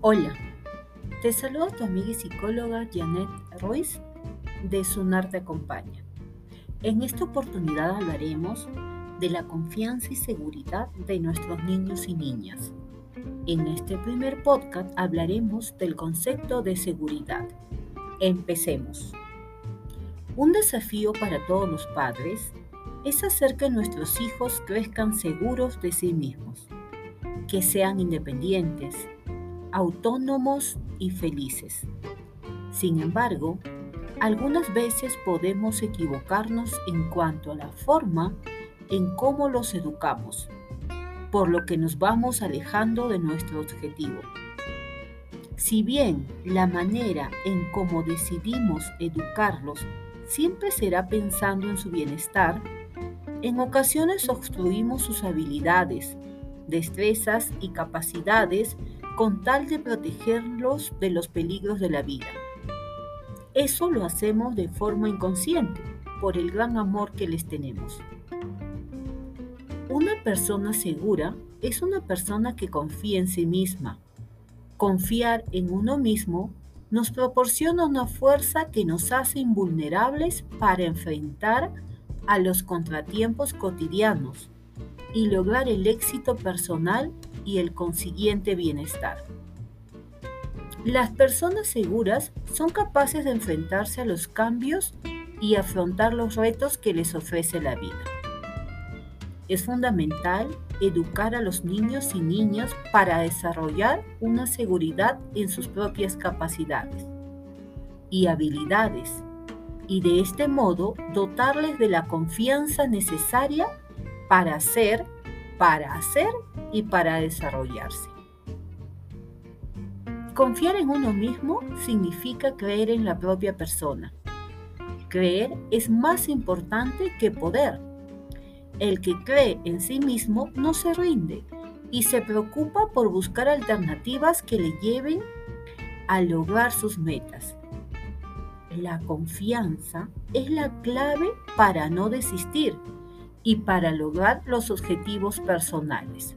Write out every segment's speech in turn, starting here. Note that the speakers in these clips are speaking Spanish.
Hola, te saluda tu amiga y psicóloga Janet Ruiz de Sunar Te Acompaña. En esta oportunidad hablaremos de la confianza y seguridad de nuestros niños y niñas. En este primer podcast hablaremos del concepto de seguridad. Empecemos. Un desafío para todos los padres es hacer que nuestros hijos crezcan seguros de sí mismos, que sean independientes, autónomos y felices. Sin embargo, algunas veces podemos equivocarnos en cuanto a la forma en cómo los educamos, por lo que nos vamos alejando de nuestro objetivo. Si bien la manera en cómo decidimos educarlos siempre será pensando en su bienestar, en ocasiones obstruimos sus habilidades, destrezas y capacidades con tal de protegerlos de los peligros de la vida. Eso lo hacemos de forma inconsciente, por el gran amor que les tenemos. Una persona segura es una persona que confía en sí misma. Confiar en uno mismo nos proporciona una fuerza que nos hace invulnerables para enfrentar a los contratiempos cotidianos y lograr el éxito personal y el consiguiente bienestar. Las personas seguras son capaces de enfrentarse a los cambios y afrontar los retos que les ofrece la vida. Es fundamental educar a los niños y niñas para desarrollar una seguridad en sus propias capacidades y habilidades y de este modo dotarles de la confianza necesaria para ser para hacer y para desarrollarse. Confiar en uno mismo significa creer en la propia persona. Creer es más importante que poder. El que cree en sí mismo no se rinde y se preocupa por buscar alternativas que le lleven a lograr sus metas. La confianza es la clave para no desistir y para lograr los objetivos personales.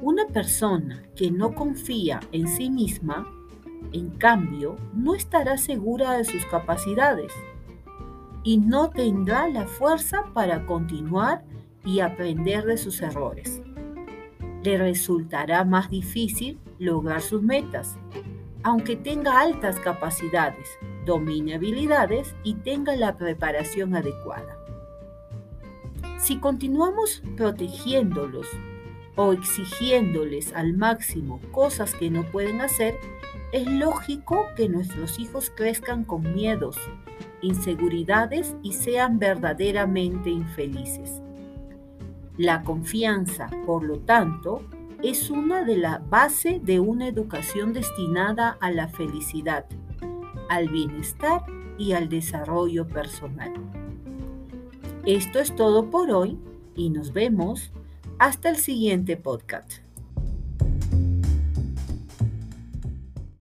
Una persona que no confía en sí misma, en cambio, no estará segura de sus capacidades y no tendrá la fuerza para continuar y aprender de sus errores. Le resultará más difícil lograr sus metas, aunque tenga altas capacidades, domine habilidades y tenga la preparación adecuada. Si continuamos protegiéndolos o exigiéndoles al máximo cosas que no pueden hacer, es lógico que nuestros hijos crezcan con miedos, inseguridades y sean verdaderamente infelices. La confianza, por lo tanto, es una de las bases de una educación destinada a la felicidad, al bienestar y al desarrollo personal. Esto es todo por hoy y nos vemos hasta el siguiente podcast.